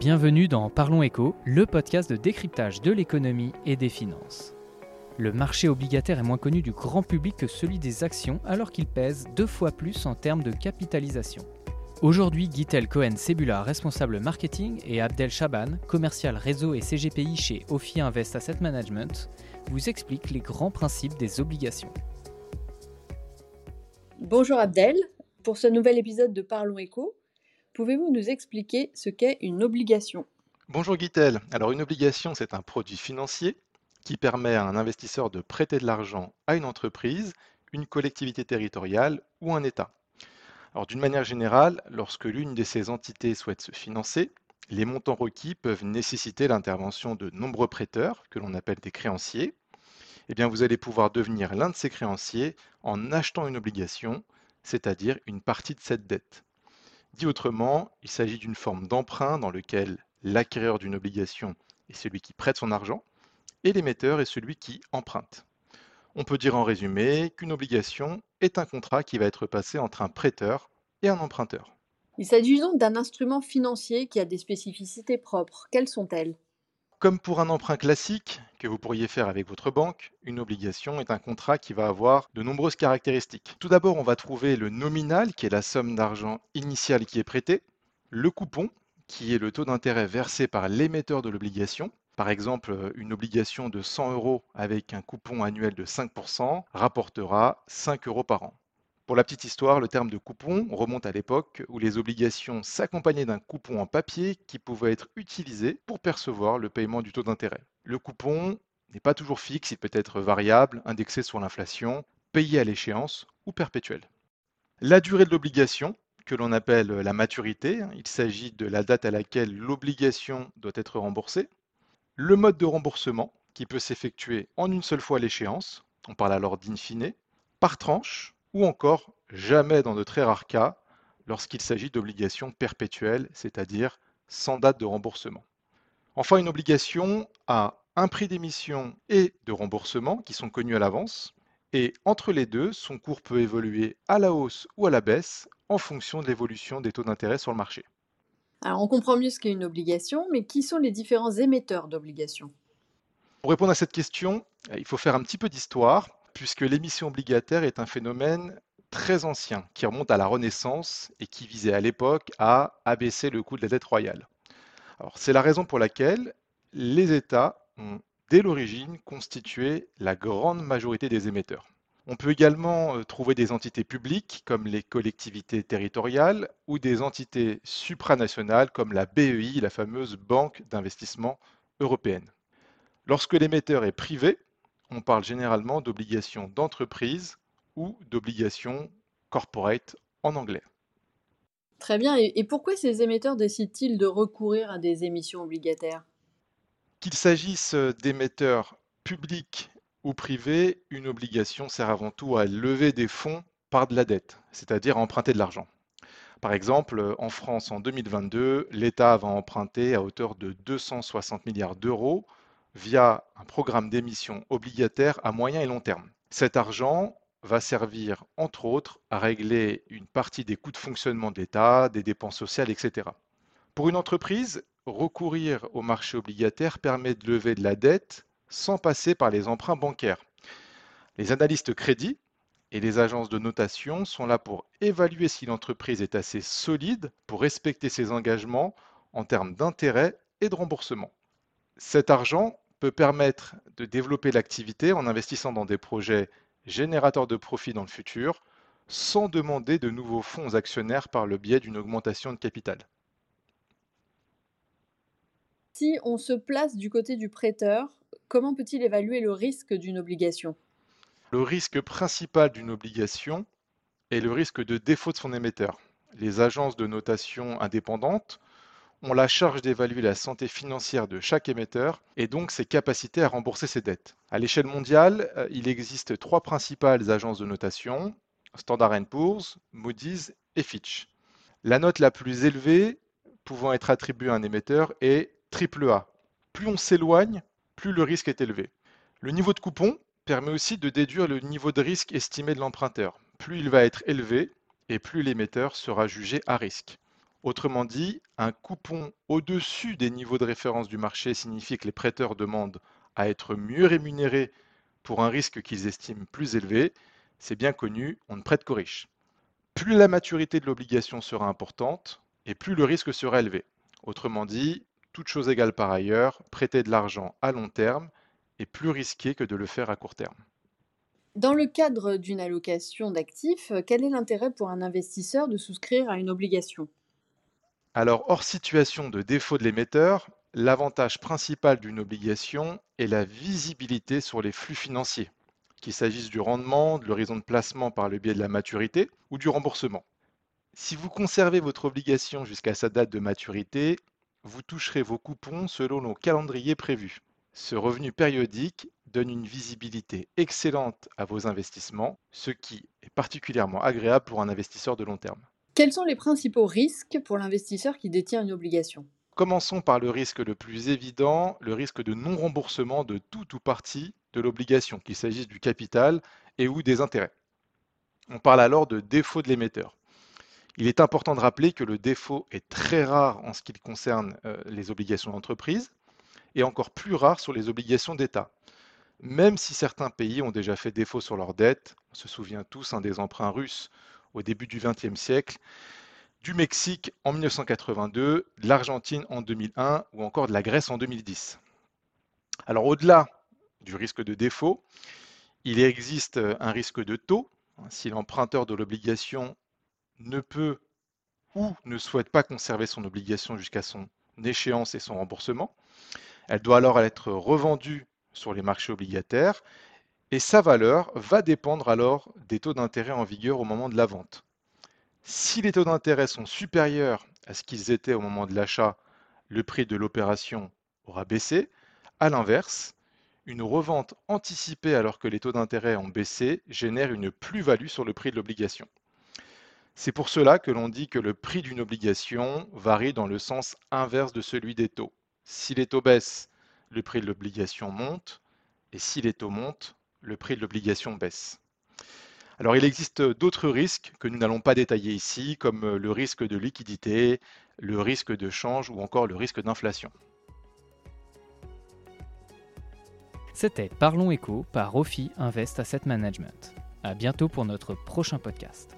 Bienvenue dans Parlons Éco, le podcast de décryptage de l'économie et des finances. Le marché obligataire est moins connu du grand public que celui des actions alors qu'il pèse deux fois plus en termes de capitalisation. Aujourd'hui, Guitel Cohen-Sebula, responsable marketing, et Abdel Chaban, commercial réseau et CGPI chez Ophi Invest Asset Management, vous expliquent les grands principes des obligations. Bonjour Abdel, pour ce nouvel épisode de Parlons Éco, pouvez-vous nous expliquer ce qu'est une obligation? Bonjour Guitel. Alors une obligation, c'est un produit financier qui permet à un investisseur de prêter de l'argent à une entreprise, une collectivité territoriale ou un État. Alors d'une manière générale, lorsque l'une de ces entités souhaite se financer, les montants requis peuvent nécessiter l'intervention de nombreux prêteurs, que l'on appelle des créanciers. Eh bien, vous allez pouvoir devenir l'un de ces créanciers en achetant une obligation, c'est-à-dire une partie de cette dette. Dit autrement, il s'agit d'une forme d'emprunt dans lequel l'acquéreur d'une obligation est celui qui prête son argent et l'émetteur est celui qui emprunte. On peut dire en résumé qu'une obligation est un contrat qui va être passé entre un prêteur et un emprunteur. Il s'agit donc d'un instrument financier qui a des spécificités propres. Quelles sont-elles? Comme pour un emprunt classique que vous pourriez faire avec votre banque, une obligation est un contrat qui va avoir de nombreuses caractéristiques. Tout d'abord, on va trouver le nominal, qui est la somme d'argent initiale qui est prêtée, le coupon, qui est le taux d'intérêt versé par l'émetteur de l'obligation. Par exemple, une obligation de 100 euros avec un coupon annuel de 5% rapportera 5 euros par an. Pour la petite histoire, le terme de coupon remonte à l'époque où les obligations s'accompagnaient d'un coupon en papier qui pouvait être utilisé pour percevoir le paiement du taux d'intérêt. Le coupon n'est pas toujours fixe, il peut être variable, indexé sur l'inflation, payé à l'échéance ou perpétuel. La durée de l'obligation, que l'on appelle la maturité, il s'agit de la date à laquelle l'obligation doit être remboursée. Le mode de remboursement, qui peut s'effectuer en une seule fois à l'échéance, on parle alors d'in fine, par tranche, ou encore jamais dans de très rares cas lorsqu'il s'agit d'obligations perpétuelles, c'est-à-dire sans date de remboursement. Enfin, une obligation a un prix d'émission et de remboursement qui sont connus à l'avance, et entre les deux, son cours peut évoluer à la hausse ou à la baisse en fonction de l'évolution des taux d'intérêt sur le marché. Alors on comprend mieux ce qu'est une obligation, mais qui sont les différents émetteurs d'obligations? Pour répondre à cette question, il faut faire un petit peu d'histoire puisque l'émission obligataire est un phénomène très ancien qui remonte à la Renaissance et qui visait à l'époque à abaisser le coût de la dette royale. c'est la raison pour laquelle les États ont dès l'origine constitué la grande majorité des émetteurs. On peut également euh, trouver des entités publiques comme les collectivités territoriales ou des entités supranationales comme la BEI, la fameuse Banque d'investissement européenne. Lorsque l'émetteur est privé, on parle généralement d'obligations d'entreprise ou d'obligations corporate en anglais. Très bien. Et pourquoi ces émetteurs décident-ils de recourir à des émissions obligataires? Qu'il s'agisse d'émetteurs publics ou privés, une obligation sert avant tout à lever des fonds par de la dette, c'est-à-dire à emprunter de l'argent. Par exemple, en France, en 2022, l'État va emprunter à hauteur de 260 milliards d'euros via un programme d'émission obligataire à moyen et long terme. Cet argent va servir, entre autres, à régler une partie des coûts de fonctionnement de l'État, des dépenses sociales, etc. Pour une entreprise, recourir au marché obligataire permet de lever de la dette sans passer par les emprunts bancaires. Les analystes crédits et les agences de notation sont là pour évaluer si l'entreprise est assez solide pour respecter ses engagements en termes d'intérêt et de remboursement. Cet argent peut permettre de développer l'activité en investissant dans des projets générateurs de profits dans le futur sans demander de nouveaux fonds actionnaires par le biais d'une augmentation de capital. Si on se place du côté du prêteur, comment peut-il évaluer le risque d'une obligation? Le risque principal d'une obligation est le risque de défaut de son émetteur. Les agences de notation indépendantes ont la charge d'évaluer la santé financière de chaque émetteur et donc ses capacités à rembourser ses dettes. À l'échelle mondiale, euh, il existe trois principales agences de notation, Standard Poor's, Moody's et Fitch. La note la plus élevée pouvant être attribuée à un émetteur est AAA. Plus on s'éloigne, plus le risque est élevé. Le niveau de coupon permet aussi de déduire le niveau de risque estimé de l'emprunteur. Plus il va être élevé et plus l'émetteur sera jugé à risque. Autrement dit, un coupon au-dessus des niveaux de référence du marché signifie que les prêteurs demandent à être mieux rémunérés pour un risque qu'ils estiment plus élevé. C'est bien connu, on ne prête qu'aux riches. Plus la maturité de l'obligation sera importante et plus le risque sera élevé. Autrement dit, toute chose égale par ailleurs, prêter de l'argent à long terme est plus risqué que de le faire à court terme. Dans le cadre d'une allocation d'actifs, quel est l'intérêt pour un investisseur de souscrire à une obligation? Alors, hors situation de défaut de l'émetteur, l'avantage principal d'une obligation est la visibilité sur les flux financiers, qu'il s'agisse du rendement, de l'horizon de placement par le biais de la maturité ou du remboursement. Si vous conservez votre obligation jusqu'à sa date de maturité, vous toucherez vos coupons selon le calendrier prévu. Ce revenu périodique donne une visibilité excellente à vos investissements, ce qui est particulièrement agréable pour un investisseur de long terme. Quels sont les principaux risques pour l'investisseur qui détient une obligation? Commençons par le risque le plus évident, le risque de non-remboursement de tout ou partie de l'obligation, qu'il s'agisse du capital et ou des intérêts. On parle alors de défaut de l'émetteur. Il est important de rappeler que le défaut est très rare en ce qui concerne euh, les obligations d'entreprise et encore plus rare sur les obligations d'État. Même si certains pays ont déjà fait défaut sur leurs dettes, on se souvient tous hein, des emprunts russes au début du XXe siècle, du Mexique en 1982, de l'Argentine en 2001 ou encore de la Grèce en 2010. Alors au-delà du risque de défaut, il existe un risque de taux. Si l'emprunteur de l'obligation ne peut ou ne souhaite pas conserver son obligation jusqu'à son échéance et son remboursement, elle doit alors être revendue sur les marchés obligataires et sa valeur va dépendre alors des taux d'intérêt en vigueur au moment de la vente. Si les taux d'intérêt sont supérieurs à ce qu'ils étaient au moment de l'achat, le prix de l'opération aura baissé. A l'inverse, une revente anticipée alors que les taux d'intérêt ont baissé génère une plus-value sur le prix de l'obligation. C'est pour cela que l'on dit que le prix d'une obligation varie dans le sens inverse de celui des taux. Si les taux baissent, le prix de l'obligation monte, et si les taux montent, le prix de l'obligation baisse. Alors il existe d'autres risques que nous n'allons pas détailler ici, comme le risque de liquidité, le risque de change ou encore le risque d'inflation. C'était Parlons Éco par Rofi Invest Asset Management. À bientôt pour notre prochain podcast.